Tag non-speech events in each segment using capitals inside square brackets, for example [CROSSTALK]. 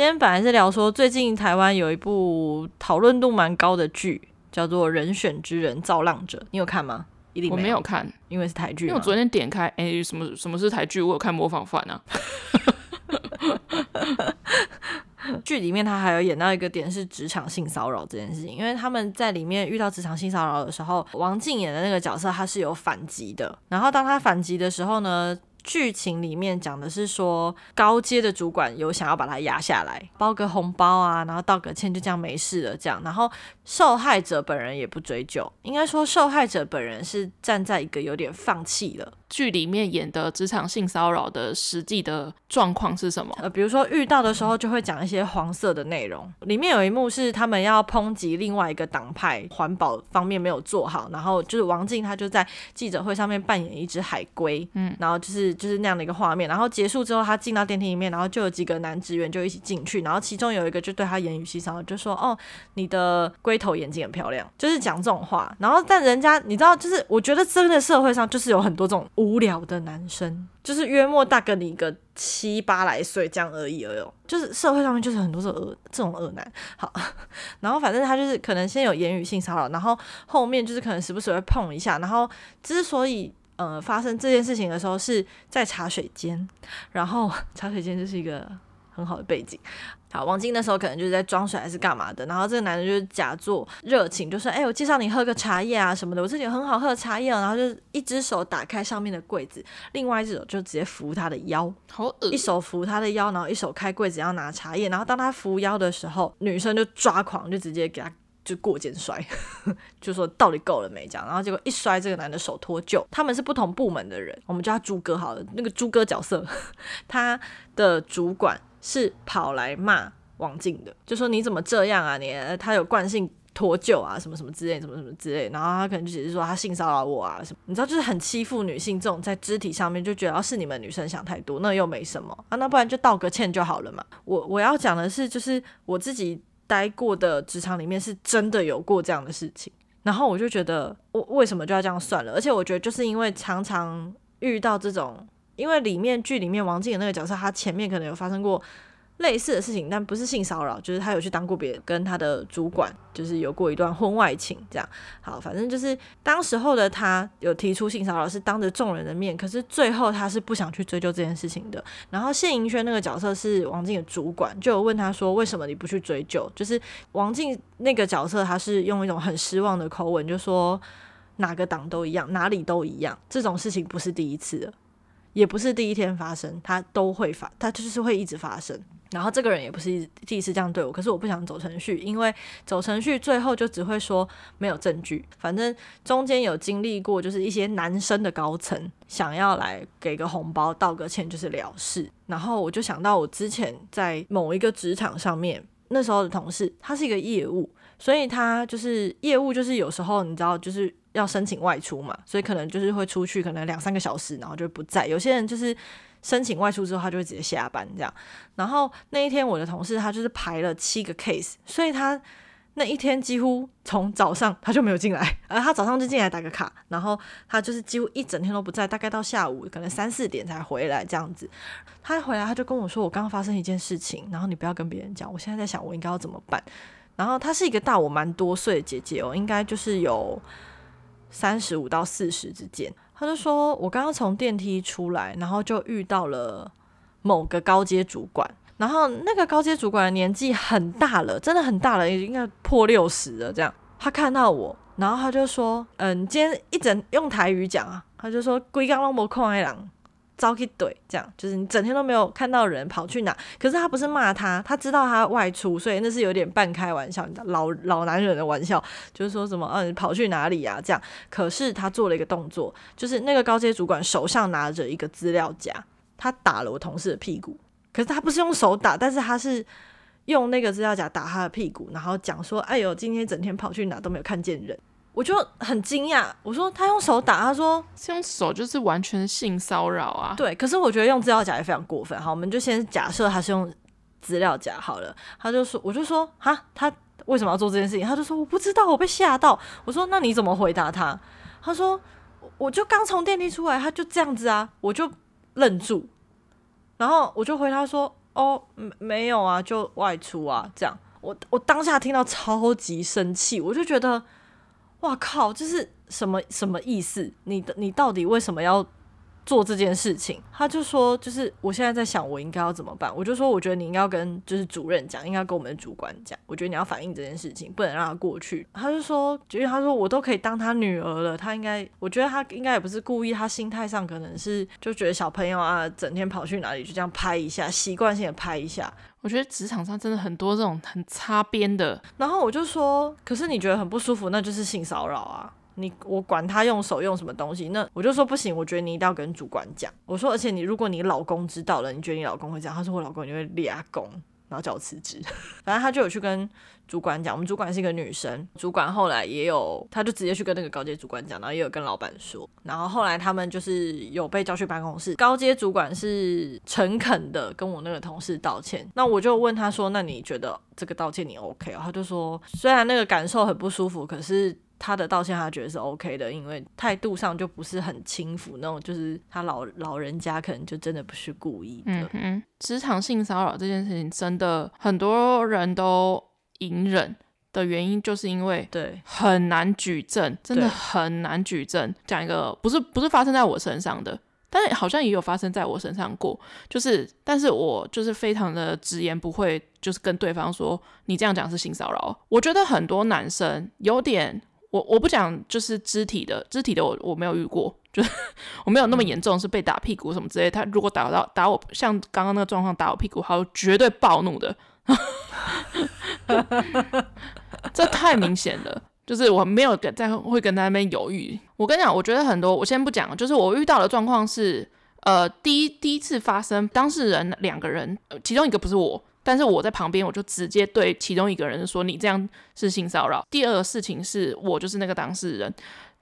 今天本来是聊说最近台湾有一部讨论度蛮高的剧，叫做《人选之人造浪者》，你有看吗？一定我没有看，因为是台剧。因为我昨天点开，哎、欸，什么什么是台剧？我有看模仿犯啊。剧里面他还有演到一个点是职场性骚扰这件事情，因为他们在里面遇到职场性骚扰的时候，王静演的那个角色他是有反击的，然后当他反击的时候呢，剧情里面讲的是说，高阶的主管有想要把他压下来，包个红包啊，然后道个歉，就这样没事了。这样，然后受害者本人也不追究，应该说受害者本人是站在一个有点放弃了。剧里面演的职场性骚扰的实际的状况是什么？呃，比如说遇到的时候就会讲一些黄色的内容。里面有一幕是他们要抨击另外一个党派环保方面没有做好，然后就是王静她就在记者会上面扮演一只海龟，嗯，然后就是就是那样的一个画面。然后结束之后，他进到电梯里面，然后就有几个男职员就一起进去，然后其中有一个就对他言语性骚扰，就说：“哦，你的龟头眼睛很漂亮。”就是讲这种话。然后但人家你知道，就是我觉得真的社会上就是有很多这种。无聊的男生，就是约莫大个你一个七八来岁这样而已而已，就是社会上面就是很多这种恶这种恶男。好，[LAUGHS] 然后反正他就是可能先有言语性骚扰，然后后面就是可能时不时会碰一下，然后之所以呃发生这件事情的时候是在茶水间，然后 [LAUGHS] 茶水间就是一个很好的背景。好，王晶那时候可能就是在装水还是干嘛的，然后这个男的就是假作热情，就说：“哎、欸，我介绍你喝个茶叶啊什么的，我这里有很好喝的茶叶。”然后就一只手打开上面的柜子，另外一只手就直接扶他的腰，好恶，一手扶他的腰，然后一手开柜子要拿茶叶。然后当他扶腰的时候，女生就抓狂，就直接给他就过肩摔，[LAUGHS] 就说到底够了没这样。然后结果一摔，这个男的手脱臼。他们是不同部门的人，我们叫他猪哥好了，那个猪哥角色，[LAUGHS] 他的主管。是跑来骂王静的，就说你怎么这样啊你？他有惯性脱臼啊，什么什么之类，什么什么之类。然后他可能就只是说他性骚扰我啊什么，你知道，就是很欺负女性这种在肢体上面就觉得是你们女生想太多，那又没什么啊，那不然就道个歉就好了嘛。我我要讲的是，就是我自己待过的职场里面是真的有过这样的事情，然后我就觉得我为什么就要这样算了？而且我觉得就是因为常常遇到这种。因为里面剧里面王静的那个角色，他前面可能有发生过类似的事情，但不是性骚扰，就是他有去当过别，跟他的主管就是有过一段婚外情，这样。好，反正就是当时候的他有提出性骚扰，是当着众人的面，可是最后他是不想去追究这件事情的。然后谢盈萱那个角色是王静的主管，就有问他说，为什么你不去追究？就是王静那个角色，他是用一种很失望的口吻就说，哪个党都一样，哪里都一样，这种事情不是第一次了。也不是第一天发生，他都会发，他就是会一直发生。然后这个人也不是第一次这样对我，可是我不想走程序，因为走程序最后就只会说没有证据。反正中间有经历过，就是一些男生的高层想要来给个红包、道个歉，就是了事。然后我就想到我之前在某一个职场上面，那时候的同事他是一个业务，所以他就是业务，就是有时候你知道就是。要申请外出嘛，所以可能就是会出去，可能两三个小时，然后就不在。有些人就是申请外出之后，他就会直接下班这样。然后那一天我的同事他就是排了七个 case，所以他那一天几乎从早上他就没有进来，而他早上就进来打个卡，然后他就是几乎一整天都不在，大概到下午可能三四点才回来这样子。他回来他就跟我说：“我刚刚发生一件事情，然后你不要跟别人讲。我现在在想我应该要怎么办。”然后她是一个大我蛮多岁的姐姐哦，应该就是有。三十五到四十之间，他就说：“我刚刚从电梯出来，然后就遇到了某个高阶主管，然后那个高阶主管的年纪很大了，真的很大了，也应该破六十了。这样，他看到我，然后他就说：‘嗯，今天一整用台语讲啊，他就说：‘龟刚拢无看的人。’”招去怼，这样就是你整天都没有看到人跑去哪，可是他不是骂他，他知道他外出，所以那是有点半开玩笑，老老男人的玩笑，就是说什么嗯、跑去哪里啊这样，可是他做了一个动作，就是那个高阶主管手上拿着一个资料夹，他打了我同事的屁股，可是他不是用手打，但是他是用那个资料夹打他的屁股，然后讲说哎呦今天整天跑去哪都没有看见人。我就很惊讶，我说他用手打，他说是用手就是完全性骚扰啊。对，可是我觉得用资料夹也非常过分。好，我们就先假设他是用资料夹好了。他就说，我就说，哈，他为什么要做这件事情？他就说我不知道，我被吓到。我说那你怎么回答他？他说我就刚从电梯出来，他就这样子啊，我就愣住，然后我就回他说哦，没没有啊，就外出啊，这样。我我当下听到超级生气，我就觉得，哇靠，这是什么什么意思？你的你到底为什么要？做这件事情，他就说，就是我现在在想，我应该要怎么办？我就说，我觉得你应该要跟就是主任讲，应该跟我们的主管讲。我觉得你要反映这件事情，不能让他过去。他就说，因为他说我都可以当他女儿了，他应该，我觉得他应该也不是故意，他心态上可能是就觉得小朋友啊，整天跑去哪里就这样拍一下，习惯性的拍一下。我觉得职场上真的很多这种很擦边的。然后我就说，可是你觉得很不舒服，那就是性骚扰啊。你我管他用手用什么东西，那我就说不行，我觉得你一定要跟主管讲。我说，而且你如果你老公知道了，你觉得你老公会这样？他说我老公就会立阿功，然后叫我辞职。反正他就有去跟主管讲，我们主管是一个女生，主管后来也有，他就直接去跟那个高阶主管讲，然后也有跟老板说，然后后来他们就是有被叫去办公室，高阶主管是诚恳的跟我那个同事道歉。那我就问他说，那你觉得这个道歉你 OK 哦？他就说，虽然那个感受很不舒服，可是。他的道歉，他觉得是 OK 的，因为态度上就不是很轻浮那种，就是他老老人家可能就真的不是故意的。嗯嗯，职场性骚扰这件事情，真的很多人都隐忍的原因，就是因为对很难举证，真的很难举证。讲一个不是不是发生在我身上的，但是好像也有发生在我身上过，就是但是我就是非常的直言不讳，就是跟对方说，你这样讲是性骚扰。我觉得很多男生有点。我我不讲，就是肢体的，肢体的我我没有遇过，就是 [LAUGHS] 我没有那么严重，是被打屁股什么之类。他如果打到打我，像刚刚那个状况打我屁股，他绝对暴怒的，[LAUGHS] 这太明显了。就是我没有跟在会跟他那边犹豫。我跟你讲，我觉得很多，我先不讲，就是我遇到的状况是，呃，第一第一次发生，当事人两个人，其中一个不是我。但是我在旁边，我就直接对其中一个人说：“你这样是性骚扰。”第二个事情是我就是那个当事人，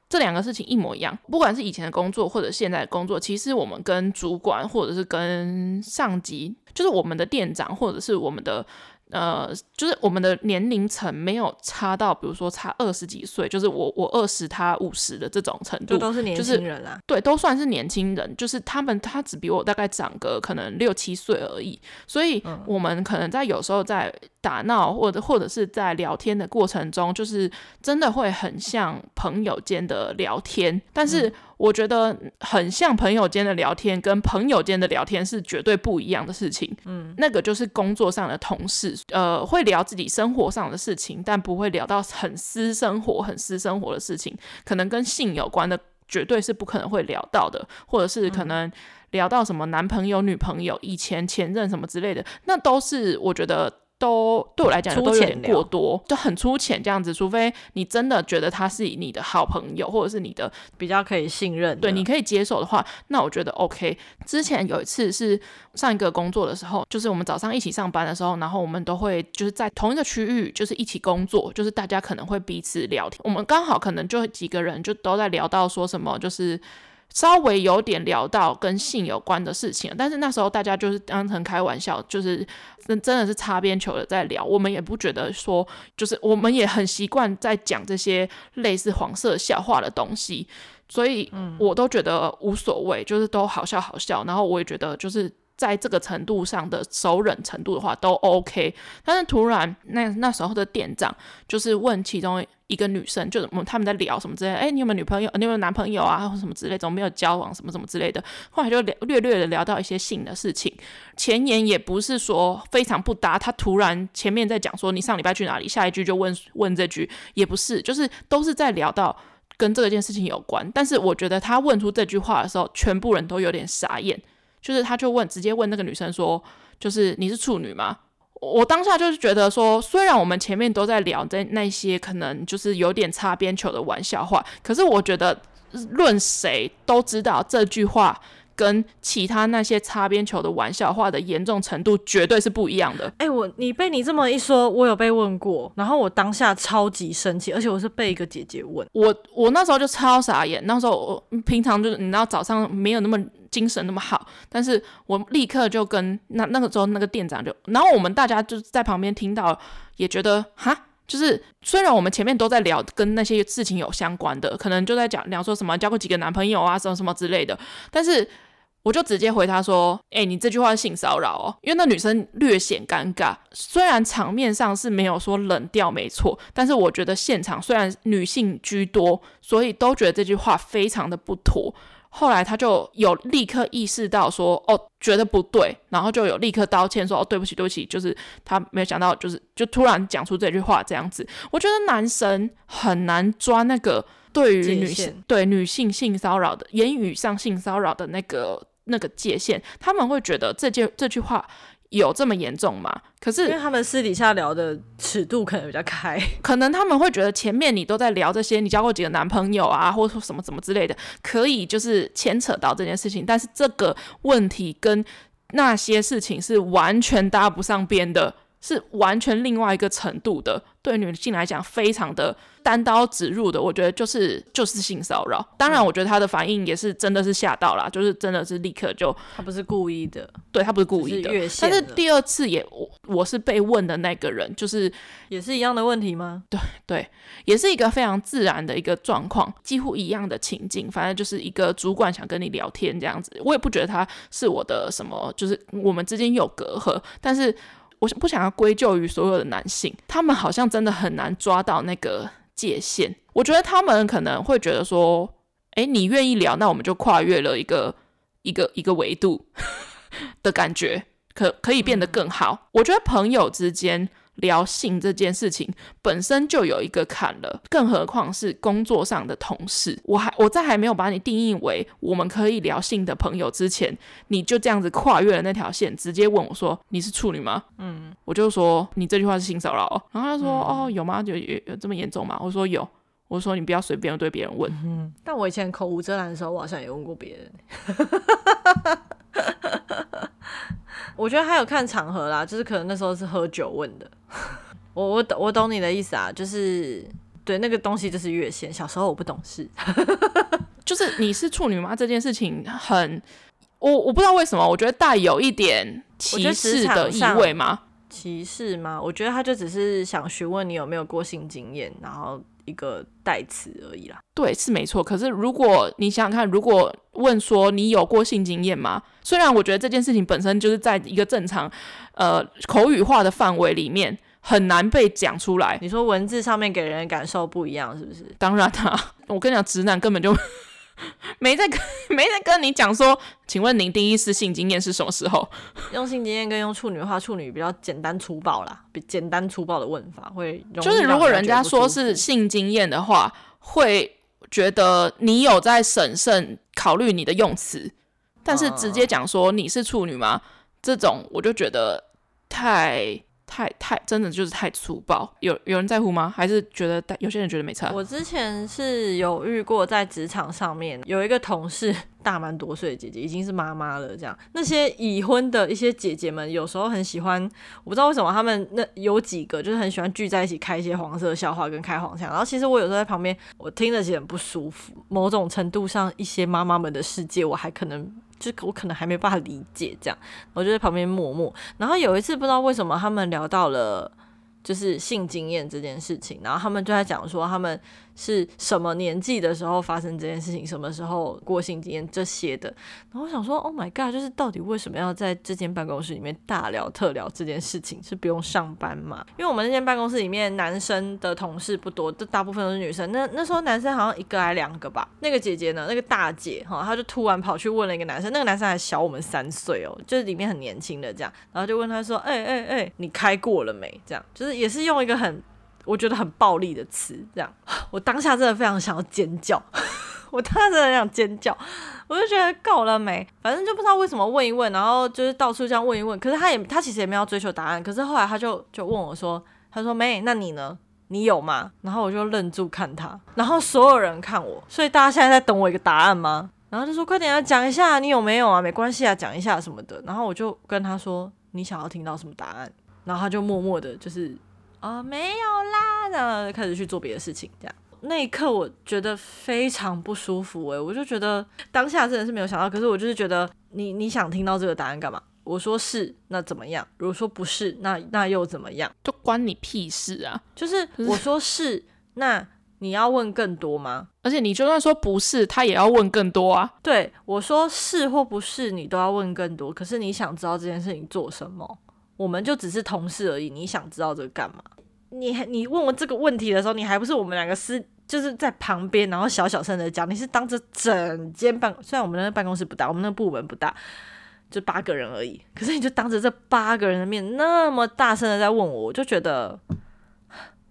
这两个事情一模一样。不管是以前的工作或者现在的工作，其实我们跟主管或者是跟上级，就是我们的店长或者是我们的。呃，就是我们的年龄层没有差到，比如说差二十几岁，就是我我二十他五十的这种程度，就都是年轻人啦。对，都算是年轻人，就是他们他只比我大概长个可能六七岁而已，所以我们可能在有时候在打闹或者或者是在聊天的过程中，就是真的会很像朋友间的聊天，但是。我觉得很像朋友间的聊天，跟朋友间的聊天是绝对不一样的事情。嗯，那个就是工作上的同事，呃，会聊自己生活上的事情，但不会聊到很私生活、很私生活的事情。可能跟性有关的，绝对是不可能会聊到的，或者是可能聊到什么男朋友、女朋友、以前前任什么之类的，那都是我觉得。都对我来讲都有点过多，就很粗浅这样子。除非你真的觉得他是你的好朋友，或者是你的比较可以信任，对，你可以接受的话，那我觉得 OK。之前有一次是上一个工作的时候，就是我们早上一起上班的时候，然后我们都会就是在同一个区域，就是一起工作，就是大家可能会彼此聊天。我们刚好可能就几个人就都在聊到说什么，就是。稍微有点聊到跟性有关的事情，但是那时候大家就是当成开玩笑，就是真真的是擦边球的在聊，我们也不觉得说，就是我们也很习惯在讲这些类似黄色笑话的东西，所以我都觉得无所谓，就是都好笑好笑，然后我也觉得就是。在这个程度上的熟忍程度的话都 OK，但是突然那那时候的店长就是问其中一个女生，就是他们在聊什么之类，哎，你有没有女朋友？你有没有男朋友啊？或什么之类，怎么没有交往什么什么之类的。后来就略略的聊到一些性的事情，前言也不是说非常不搭，他突然前面在讲说你上礼拜去哪里，下一句就问问这句，也不是，就是都是在聊到跟这件事情有关。但是我觉得他问出这句话的时候，全部人都有点傻眼。就是他就问，直接问那个女生说，就是你是处女吗？我当下就是觉得说，虽然我们前面都在聊在那些可能就是有点擦边球的玩笑话，可是我觉得论谁都知道这句话跟其他那些擦边球的玩笑话的严重程度绝对是不一样的。哎、欸，我你被你这么一说，我有被问过，然后我当下超级生气，而且我是被一个姐姐问我，我那时候就超傻眼。那时候我平常就是你知道早上没有那么。精神那么好，但是我立刻就跟那那个时候那个店长就，然后我们大家就在旁边听到，也觉得哈，就是虽然我们前面都在聊跟那些事情有相关的，可能就在讲聊说什么交过几个男朋友啊，什么什么之类的，但是我就直接回他说：“哎、你这句话性骚扰哦。”因为那女生略显尴尬，虽然场面上是没有说冷掉，没错，但是我觉得现场虽然女性居多，所以都觉得这句话非常的不妥。后来他就有立刻意识到说，哦，觉得不对，然后就有立刻道歉说，哦，对不起，对不起，就是他没有想到，就是就突然讲出这句话这样子。我觉得男生很难抓那个对于女性对女性性骚扰的言语上性骚扰的那个那个界限，他们会觉得这件这句话。有这么严重吗？可是因为他们私底下聊的尺度可能比较开，[LAUGHS] 可能他们会觉得前面你都在聊这些，你交过几个男朋友啊，或者说什么什么之类的，可以就是牵扯到这件事情。但是这个问题跟那些事情是完全搭不上边的，是完全另外一个程度的。对女性来讲，非常的单刀直入的，我觉得就是就是性骚扰。当然，我觉得他的反应也是真的是吓到了，就是真的是立刻就他不是故意的，对他不是故意的。是但是第二次也我我是被问的那个人，就是也是一样的问题吗？对对，也是一个非常自然的一个状况，几乎一样的情境，反正就是一个主管想跟你聊天这样子。我也不觉得他是我的什么，就是我们之间有隔阂，但是。我不想要归咎于所有的男性，他们好像真的很难抓到那个界限。我觉得他们可能会觉得说，诶，你愿意聊，那我们就跨越了一个一个一个维度 [LAUGHS] 的感觉，可可以变得更好。我觉得朋友之间。聊性这件事情本身就有一个坎了，更何况是工作上的同事。我还我在还没有把你定义为我们可以聊性的朋友之前，你就这样子跨越了那条线，直接问我说：“你是处女吗？”嗯，我就说你这句话是性骚扰。然后他说：“嗯、哦，有吗？有有有这么严重吗？”我说：“有。”我说：“你不要随便对别人问。嗯 [LAUGHS] ”但我以前口无遮拦的时候，我好像也问过别人。我觉得还有看场合啦，就是可能那时候是喝酒问的。[LAUGHS] 我我懂我懂你的意思啊，就是对那个东西就是越线。小时候我不懂事，[LAUGHS] 就是你是处女吗？这件事情很，我我不知道为什么，我觉得带有一点歧视的意味吗？歧视吗？我觉得他就只是想询问你有没有过性经验，然后。一个代词而已啦，对，是没错。可是如果你想想看，如果问说你有过性经验吗？虽然我觉得这件事情本身就是在一个正常呃口语化的范围里面很难被讲出来。你说文字上面给人的感受不一样，是不是？当然啊，我跟你讲，直男根本就。[LAUGHS] 没在跟没在跟你讲说，请问您第一次性经验是什么时候？[LAUGHS] 用性经验跟用处女的话，处女比较简单粗暴啦，比简单粗暴的问法会就是如果人家说是性经验的话，会觉得你有在审慎考虑你的用词，但是直接讲说你是处女吗？这种我就觉得太。太太真的就是太粗暴，有有人在乎吗？还是觉得有些人觉得没差？我之前是有遇过，在职场上面有一个同事大蛮多岁的姐姐，已经是妈妈了。这样那些已婚的一些姐姐们，有时候很喜欢，我不知道为什么他们那有几个就是很喜欢聚在一起开一些黄色笑话跟开黄腔。然后其实我有时候在旁边，我听着其实很不舒服。某种程度上，一些妈妈们的世界，我还可能。就我可能还没办法理解这样，我就在旁边默默。然后有一次不知道为什么他们聊到了就是性经验这件事情，然后他们就在讲说他们。是什么年纪的时候发生这件事情？什么时候过性经验这些的？然后我想说，Oh my god，就是到底为什么要在这间办公室里面大聊特聊这件事情？是不用上班吗？因为我们那间办公室里面男生的同事不多，这大部分都是女生。那那时候男生好像一个还两个吧。那个姐姐呢？那个大姐哈，她就突然跑去问了一个男生，那个男生还小我们三岁哦，就是里面很年轻的这样。然后就问他说：“哎哎哎，你开过了没？”这样就是也是用一个很。我觉得很暴力的词，这样，[LAUGHS] 我当下真的非常想要尖叫，[LAUGHS] 我当下真的想尖叫，我就觉得够了没？反正就不知道为什么问一问，然后就是到处这样问一问，可是他也他其实也没有追求答案，可是后来他就就问我说，他说没，那你呢？你有吗？然后我就愣住看他，然后所有人看我，所以大家现在在等我一个答案吗？然后就说快点啊，讲一下你有没有啊？没关系啊，讲一下什么的。然后我就跟他说，你想要听到什么答案？然后他就默默的，就是。哦，没有啦，然后开始去做别的事情，这样。那一刻我觉得非常不舒服，诶，我就觉得当下真的是没有想到，可是我就是觉得你你想听到这个答案干嘛？我说是，那怎么样？如果说不是，那那又怎么样？就关你屁事啊！就是 [LAUGHS] 我说是，那你要问更多吗？而且你就算说不是，他也要问更多啊。对，我说是或不是，你都要问更多。可是你想知道这件事情做什么？我们就只是同事而已。你想知道这个干嘛？你你问我这个问题的时候，你还不是我们两个私就是在旁边，然后小小声的讲。你是当着整间办，虽然我们那个办公室不大，我们那个部门不大，就八个人而已。可是你就当着这八个人的面，那么大声的在问我，我就觉得。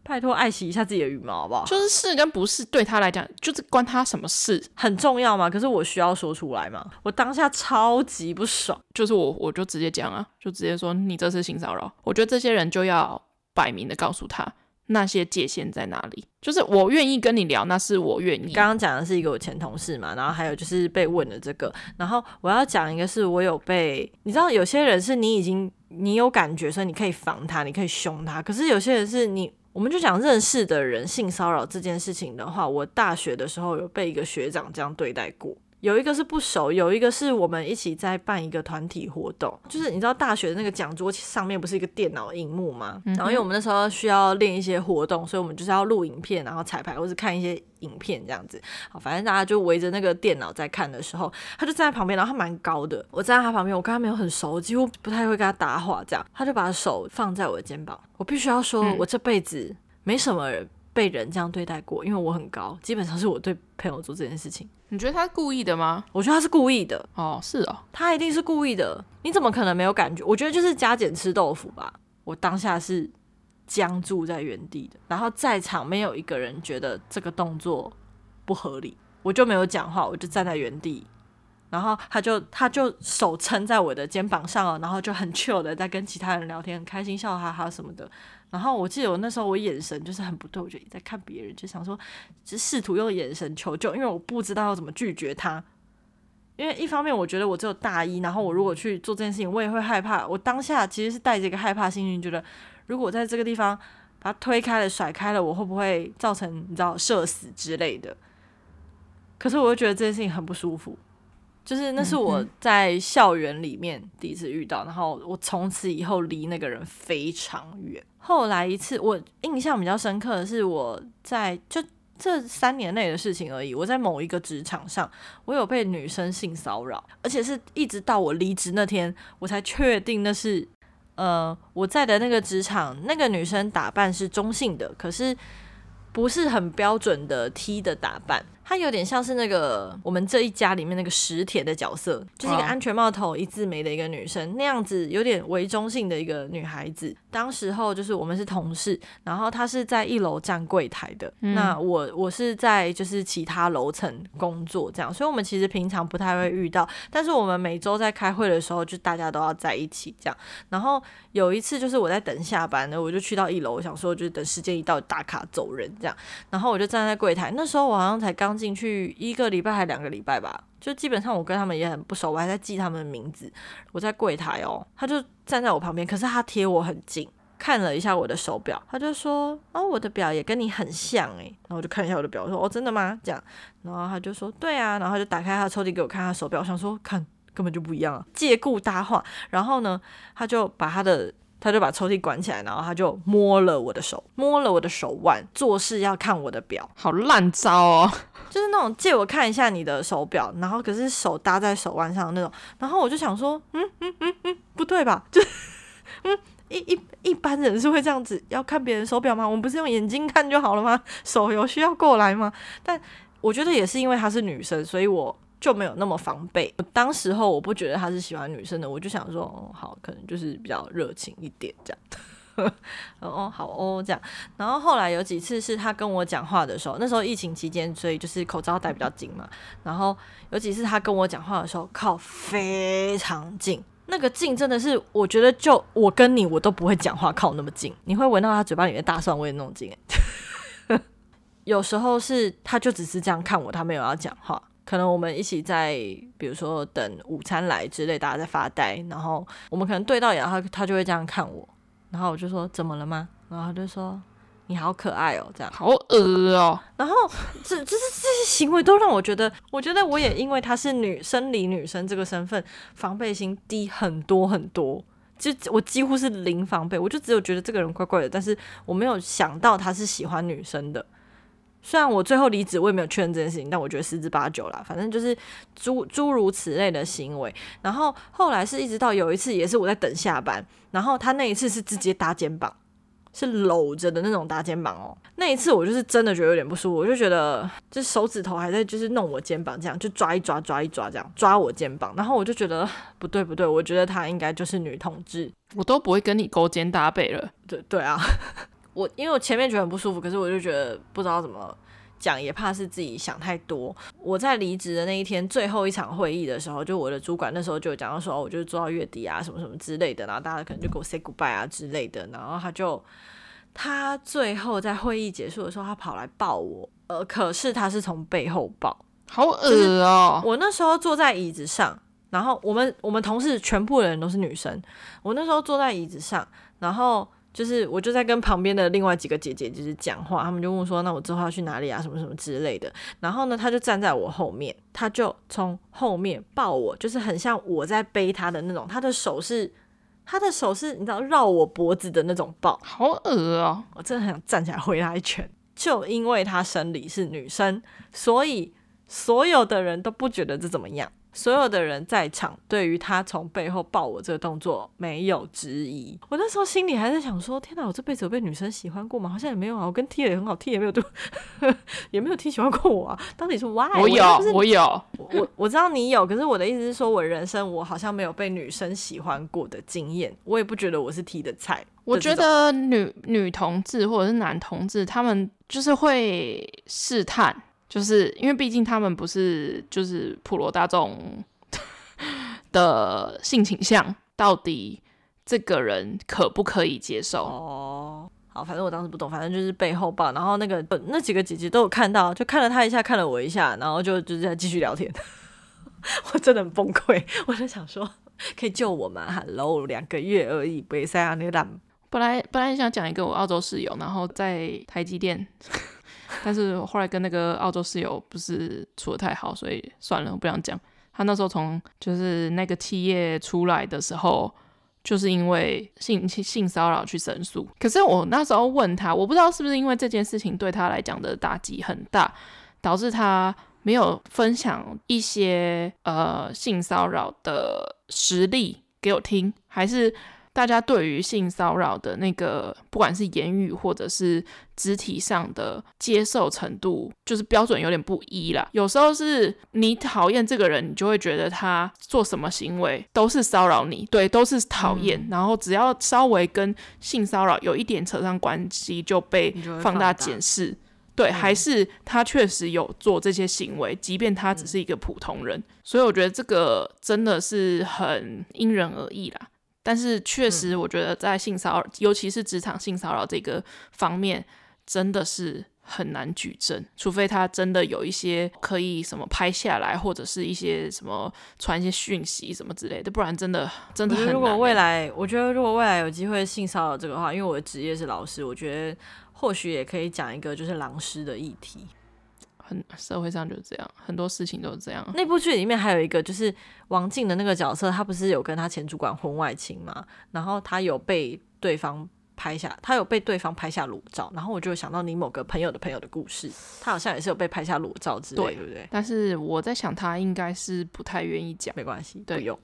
拜托，爱惜一下自己的羽毛，好不好？就是是跟不是，对他来讲，就是关他什么事？很重要吗？可是我需要说出来吗？我当下超级不爽，就是我，我就直接讲啊，就直接说你这是性骚扰。我觉得这些人就要摆明的告诉他那些界限在哪里。就是我愿意跟你聊，那是我愿意。刚刚讲的是一个我前同事嘛，然后还有就是被问的这个，然后我要讲一个是我有被，你知道有些人是你已经你有感觉，所以你可以防他，你可以凶他，可是有些人是你。我们就讲认识的人性骚扰这件事情的话，我大学的时候有被一个学长这样对待过。有一个是不熟，有一个是我们一起在办一个团体活动，就是你知道大学的那个讲桌上面不是一个电脑荧幕吗？然后因为我们那时候需要练一些活动，所以我们就是要录影片，然后彩排或是看一些影片这样子。好，反正大家就围着那个电脑在看的时候，他就站在旁边，然后他蛮高的，我站在他旁边，我跟他没有很熟，几乎不太会跟他搭话，这样他就把手放在我的肩膀。我必须要说，我这辈子没什么人被人这样对待过，因为我很高，基本上是我对朋友做这件事情。你觉得他是故意的吗？我觉得他是故意的。哦，是哦，他一定是故意的。你怎么可能没有感觉？我觉得就是加减吃豆腐吧。我当下是僵住在原地的，然后在场没有一个人觉得这个动作不合理，我就没有讲话，我就站在原地。然后他就他就手撑在我的肩膀上，然后就很 chill 的在跟其他人聊天，很开心笑哈哈什么的。然后我记得我那时候我眼神就是很不对，我就一直在看别人，就想说，就试图用眼神求救，因为我不知道要怎么拒绝他。因为一方面我觉得我只有大一，然后我如果去做这件事情，我也会害怕。我当下其实是带着一个害怕心情，觉得如果在这个地方把他推开了、甩开了，我会不会造成你知道社死之类的？可是我又觉得这件事情很不舒服。就是那是我在校园里面第一次遇到，然后我从此以后离那个人非常远。后来一次我印象比较深刻的是我在就这三年内的事情而已。我在某一个职场上，我有被女生性骚扰，而且是一直到我离职那天，我才确定那是呃我在的那个职场，那个女生打扮是中性的，可是不是很标准的 T 的打扮。她有点像是那个我们这一家里面那个石铁的角色，就是一个安全帽头、一字眉的一个女生，那样子有点为中性的一个女孩子。当时候就是我们是同事，然后她是在一楼站柜台的，嗯、那我我是在就是其他楼层工作这样，所以我们其实平常不太会遇到，但是我们每周在开会的时候，就大家都要在一起这样。然后有一次就是我在等下班呢，我就去到一楼，我想说就是等时间一到打卡走人这样，然后我就站在柜台，那时候我好像才刚。进去一个礼拜还两个礼拜吧，就基本上我跟他们也很不熟，我还在记他们的名字。我在柜台哦，他就站在我旁边，可是他贴我很近，看了一下我的手表，他就说：“哦，我的表也跟你很像诶。”然后我就看一下我的表，我说：“哦，真的吗？”这样，然后他就说：“对啊。”然后他就打开他的抽屉给我看他手表，我想说看根本就不一样啊，借故搭话。然后呢，他就把他的。他就把抽屉关起来，然后他就摸了我的手，摸了我的手腕，做事要看我的表，好烂招哦！就是那种借我看一下你的手表，然后可是手搭在手腕上那种，然后我就想说，嗯嗯嗯嗯，不对吧？[LAUGHS] 就嗯，一一一般人是会这样子要看别人手表吗？我们不是用眼睛看就好了吗？手有需要过来吗？但我觉得也是因为她是女生，所以我。就没有那么防备。当时候我不觉得她是喜欢女生的，我就想说，哦，好，可能就是比较热情一点这样。[LAUGHS] 哦，好哦，这样。然后后来有几次是他跟我讲话的时候，那时候疫情期间，所以就是口罩戴比较紧嘛。然后有几次他跟我讲话的时候，靠非常近，那个近真的是，我觉得就我跟你我都不会讲话靠那么近，你会闻到他嘴巴里面大蒜味那种近。[LAUGHS] 有时候是他就只是这样看我，他没有要讲话。可能我们一起在，比如说等午餐来之类，大家在发呆，然后我们可能对到眼，他他就会这样看我，然后我就说怎么了吗？然后他就说你好可爱哦，这样好恶哦。然后这这这这些行为都让我觉得，我觉得我也因为她是女生理女生这个身份，防备心低很多很多，就我几乎是零防备，我就只有觉得这个人怪怪的，但是我没有想到他是喜欢女生的。虽然我最后离职，我也没有确认这件事情，但我觉得十之八九啦，反正就是诸诸如此类的行为。然后后来是一直到有一次，也是我在等下班，然后他那一次是直接搭肩膀，是搂着的那种搭肩膀哦。那一次我就是真的觉得有点不舒服，我就觉得就手指头还在就是弄我肩膀，这样就抓一抓抓一抓这样抓我肩膀，然后我就觉得不对不对，我觉得他应该就是女同志，我都不会跟你勾肩搭背了。对对啊。我因为我前面觉得很不舒服，可是我就觉得不知道怎么讲，也怕是自己想太多。我在离职的那一天最后一场会议的时候，就我的主管那时候就讲到说，我就是做到月底啊，什么什么之类的，然后大家可能就给我 say goodbye 啊之类的。然后他就他最后在会议结束的时候，他跑来抱我，呃，可是他是从背后抱，好恶哦！我那时候坐在椅子上，然后我们我们同事全部的人都是女生，我那时候坐在椅子上，然后。就是我就在跟旁边的另外几个姐姐就是讲话，他们就问说，那我之后要去哪里啊，什么什么之类的。然后呢，他就站在我后面，他就从后面抱我，就是很像我在背他的那种。他的手是，他的手是，你知道绕我脖子的那种抱，好恶哦！我真的很想站起来回他一拳。就因为她生理是女生，所以所有的人都不觉得这怎么样。所有的人在场，对于他从背后抱我这个动作没有质疑。我那时候心里还在想说：天哪，我这辈子有被女生喜欢过吗？好像也没有啊。我跟 T 也很好，T [LAUGHS] 也没有对，[LAUGHS] 也没有 T 喜欢过我啊。到底是 why？我有，我，我有，我我知道你有。可是我的意思是说，我人生我好像没有被女生喜欢过的经验。我也不觉得我是 T 的菜。我觉得女女同志或者是男同志，他们就是会试探。就是因为毕竟他们不是就是普罗大众 [LAUGHS] 的性倾向，到底这个人可不可以接受？哦，好，反正我当时不懂，反正就是背后抱，然后那个那几个姐姐都有看到，就看了他一下，看了我一下，然后就就在继续聊天。[LAUGHS] 我真的很崩溃，[LAUGHS] 我在想说，可以救我吗？Hello，两个月而已，不会塞啊那个烂。本来本来想讲一个我澳洲室友，然后在台积电。但是后来跟那个澳洲室友不是处得太好，所以算了，我不想讲。他那时候从就是那个企业出来的时候，就是因为性性骚扰去申诉。可是我那时候问他，我不知道是不是因为这件事情对他来讲的打击很大，导致他没有分享一些呃性骚扰的实例给我听，还是？大家对于性骚扰的那个，不管是言语或者是肢体上的接受程度，就是标准有点不一啦。有时候是你讨厌这个人，你就会觉得他做什么行为都是骚扰你，对，都是讨厌。嗯、然后只要稍微跟性骚扰有一点扯上关系，就被放大检视。对，还是他确实有做这些行为，即便他只是一个普通人。所以我觉得这个真的是很因人而异啦。但是确实，我觉得在性骚扰，嗯、尤其是职场性骚扰这个方面，真的是很难举证，除非他真的有一些可以什么拍下来，或者是一些什么传一些讯息什么之类的，不然真的真的很难。如果未来，我觉得如果未来有机会性骚扰这个话，因为我的职业是老师，我觉得或许也可以讲一个就是狼师的议题。很社会上就是这样，很多事情都是这样。那部剧里面还有一个，就是王静的那个角色，他不是有跟他前主管婚外情嘛？然后他有被对方拍下，他有被对方拍下裸照。然后我就想到你某个朋友的朋友的故事，他好像也是有被拍下裸照之类，对，对不对？但是我在想，他应该是不太愿意讲，没关系，对，不用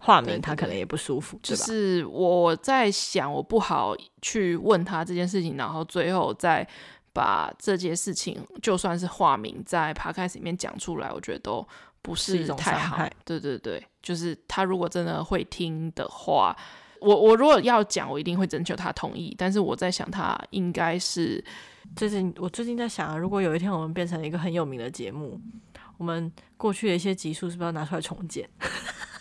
化名，他可能也不舒服。就是我在想，我不好去问他这件事情，然后最后再。把这件事情，就算是化名在 Podcast 里面讲出来，我觉得都不是太好。对对对，就是他如果真的会听的话，我我如果要讲，我一定会征求他同意。但是我在想，他应该是最近，我最近在想，如果有一天我们变成了一个很有名的节目，我们过去的一些集数是不是要拿出来重建？[LAUGHS]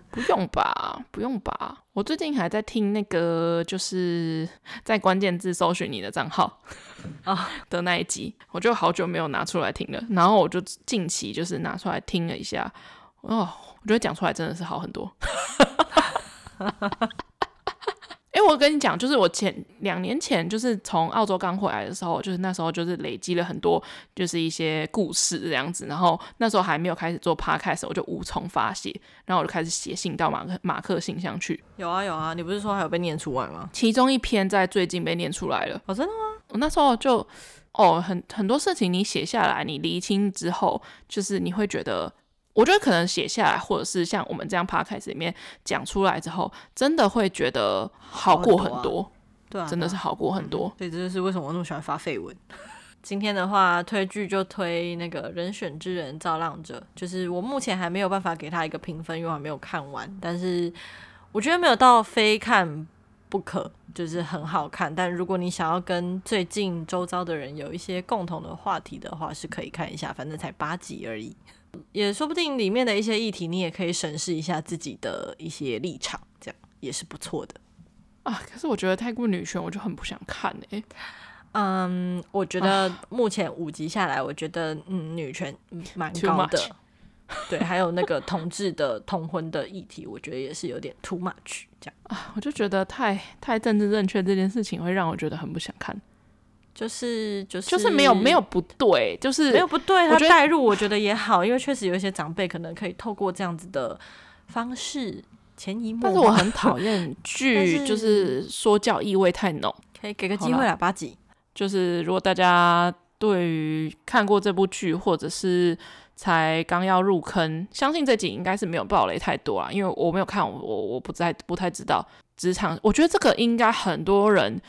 [LAUGHS] 不用吧，不用吧。我最近还在听那个，就是在关键字搜寻你的账号啊 [LAUGHS] 的那一集，我就好久没有拿出来听了。然后我就近期就是拿出来听了一下，哦，我觉得讲出来真的是好很多。[LAUGHS] 哎，我跟你讲，就是我前两年前，就是从澳洲刚回来的时候，就是那时候就是累积了很多，就是一些故事这样子。然后那时候还没有开始做 podcast，我就无从发泄，然后我就开始写信到马克马克信箱去。有啊有啊，你不是说还有被念出来吗？其中一篇在最近被念出来了。哦，真的吗？我那时候就哦，很很多事情你写下来，你厘清之后，就是你会觉得，我觉得可能写下来，或者是像我们这样 podcast 里面讲出来之后，真的会觉得好过很多，很多啊对啊，真的是好过很多。所以这就是为什么我那么喜欢发绯闻。[LAUGHS] 今天的话，推剧就推那个人选之人造浪者，就是我目前还没有办法给他一个评分，因为我还没有看完。但是我觉得没有到非看不可，就是很好看。但如果你想要跟最近周遭的人有一些共同的话题的话，是可以看一下，反正才八集而已，也说不定里面的一些议题你也可以审视一下自己的一些立场，这样也是不错的。啊。可是我觉得太过女权，我就很不想看哎、欸。嗯，我觉得目前五集下来，我觉得嗯，女权蛮 [LAUGHS] 高的，对，还有那个同志的同婚的议题，我觉得也是有点 too much 这样。啊，我就觉得太太政治正确这件事情会让我觉得很不想看，就是就是就是没有没有不对，就是没有不对，他带入我觉得也好，因为确实有一些长辈可能可以透过这样子的方式潜移默化，但是我很讨厌剧，[LAUGHS] 就是说教意味太浓，可以给个机会来八集。就是如果大家对于看过这部剧，或者是才刚要入坑，相信这集应该是没有爆雷太多啊，因为我没有看，我我不太不太知道职场。我觉得这个应该很多人，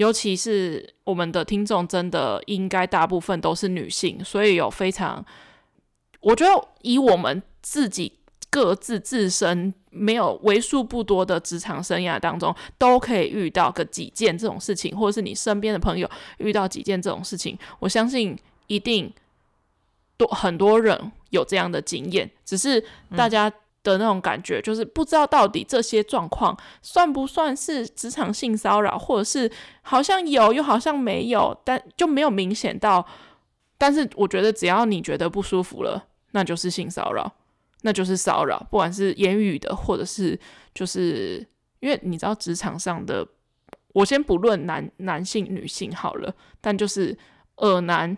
尤其是我们的听众，真的应该大部分都是女性，所以有非常，我觉得以我们自己。各自自身没有为数不多的职场生涯当中，都可以遇到个几件这种事情，或者是你身边的朋友遇到几件这种事情，我相信一定多很多人有这样的经验，只是大家的那种感觉就是不知道到底这些状况算不算是职场性骚扰，或者是好像有又好像没有，但就没有明显到。但是我觉得只要你觉得不舒服了，那就是性骚扰。那就是骚扰，不管是言语的，或者是就是因为你知道职场上的，我先不论男男性女性好了，但就是恶男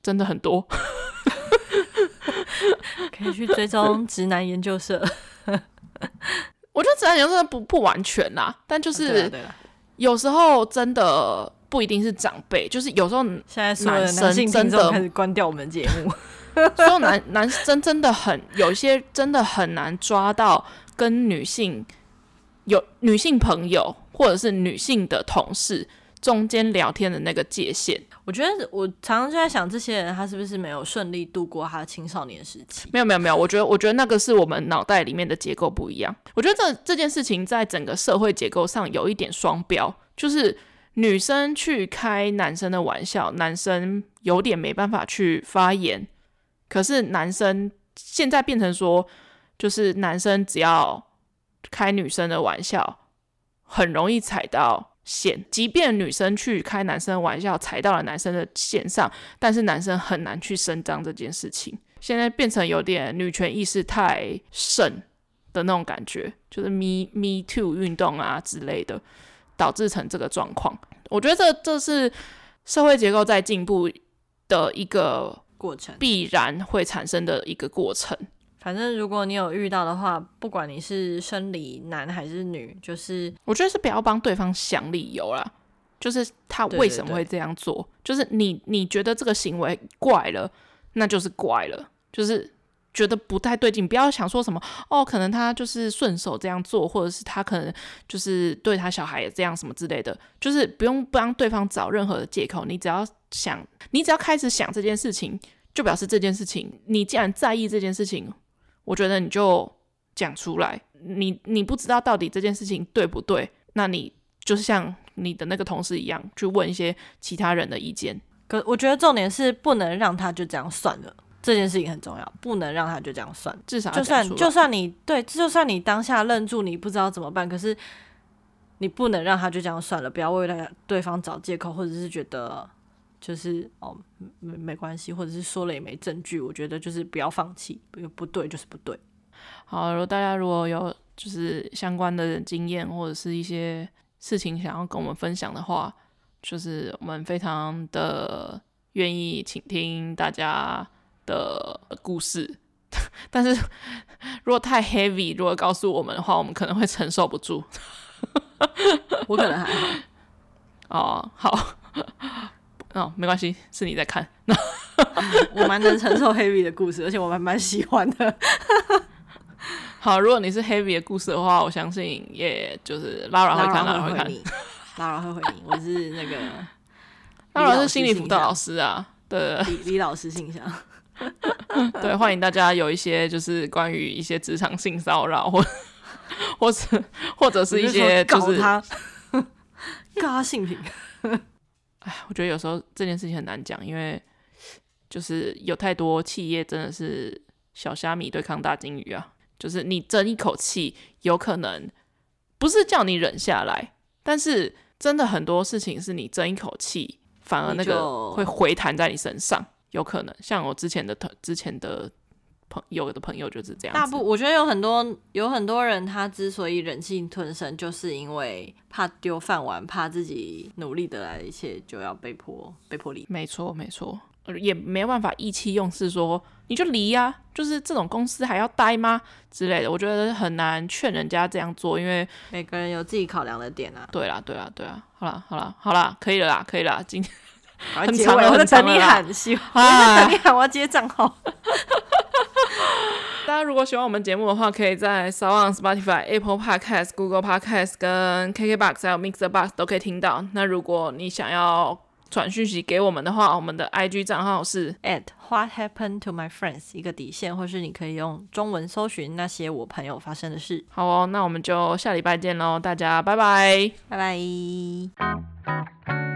真的很多，[LAUGHS] 可以去追踪直男研究社。[LAUGHS] 我觉得直男研究社不不完全啦，但就是有时候真的不一定是长辈，就是有时候现在所有的男性听众开始关掉我们节目。[LAUGHS] 所以男男生真的很有一些真的很难抓到跟女性有女性朋友或者是女性的同事中间聊天的那个界限。我觉得我常常就在想，这些人他是不是没有顺利度过他的青少年时期？没有没有没有，我觉得我觉得那个是我们脑袋里面的结构不一样。我觉得这这件事情在整个社会结构上有一点双标，就是女生去开男生的玩笑，男生有点没办法去发言。可是男生现在变成说，就是男生只要开女生的玩笑，很容易踩到线。即便女生去开男生玩笑，踩到了男生的线上，但是男生很难去声张这件事情。现在变成有点女权意识太盛的那种感觉，就是 Me Me Too 运动啊之类的，导致成这个状况。我觉得这这是社会结构在进步的一个。过程必然会产生的一个过程。反正如果你有遇到的话，不管你是生理男还是女，就是我觉得是不要帮对方想理由啦。就是他为什么会这样做？对对对，就是你你觉得这个行为怪了，那就是怪了，就是觉得不太对劲。不要想说什么哦，可能他就是顺手这样做，或者是他可能就是对他小孩也这样什么之类的。就是不用帮对方找任何的借口，你只要。想，你只要开始想这件事情，就表示这件事情，你既然在意这件事情，我觉得你就讲出来。你你不知道到底这件事情对不对，那你就是像你的那个同事一样，去问一些其他人的意见。可我觉得重点是不能让他就这样算了，这件事情很重要，不能让他就这样算。至少就算就算你对，就算你当下愣住，你不知道怎么办，可是你不能让他就这样算了，不要为了对方找借口，或者是觉得。就是哦，没没关系，或者是说了也没证据，我觉得就是不要放弃，不不对就是不对。好，如果大家如果有就是相关的经验或者是一些事情想要跟我们分享的话，就是我们非常的愿意倾听大家的故事。[LAUGHS] 但是如果太 heavy，如果告诉我们的话，我们可能会承受不住。我可能还好。哦，好。哦，没关系，是你在看。[LAUGHS] 我蛮能承受 heavy 的故事，而且我蛮蛮喜欢的。好，如果你是 heavy 的故事的话，我相信也就是 Lara 会看，拉拉会看，，Lara 会回你。我是那个，[LAUGHS] Lara 是心理辅导老师啊，对，李李老师信箱。[LAUGHS] 对，欢迎大家有一些就是关于一些职场性骚扰或或者或者是一些就是他嘎性平。哎，我觉得有时候这件事情很难讲，因为就是有太多企业真的是小虾米对抗大金鱼啊。就是你争一口气，有可能不是叫你忍下来，但是真的很多事情是你争一口气，反而那个会回弹在你身上，有可能。像我之前的之前的朋友的朋友就是这样。大部我觉得有很多有很多人，他之所以忍气吞声，就是因为怕丢饭碗，怕自己努力得来的一切就要被迫被迫离。没错，没错。也没办法意气用事说你就离呀，就是这种公司还要待吗之类的？我觉得很难劝人家这样做，因为每个人有自己考量的点啊。对啦，对啦，对啦，好啦，好啦，好啦，可以了啦，可以了，今天很长了，我在等你喊，希望我在等你喊，[LAUGHS] [LAUGHS] 我要接账号。[LAUGHS] 大家如果喜欢我们节目的话，可以在 SoundOn、Spotify、Apple Podcast、Google Podcast 跟 KKBox 还有 Mixer Box 都可以听到。那如果你想要传讯息给我们的话，我们的 IG 账号是 at What Happened to My Friends 一个底线，或是你可以用中文搜寻那些我朋友发生的事。好哦，那我们就下礼拜见喽，大家拜拜，拜拜。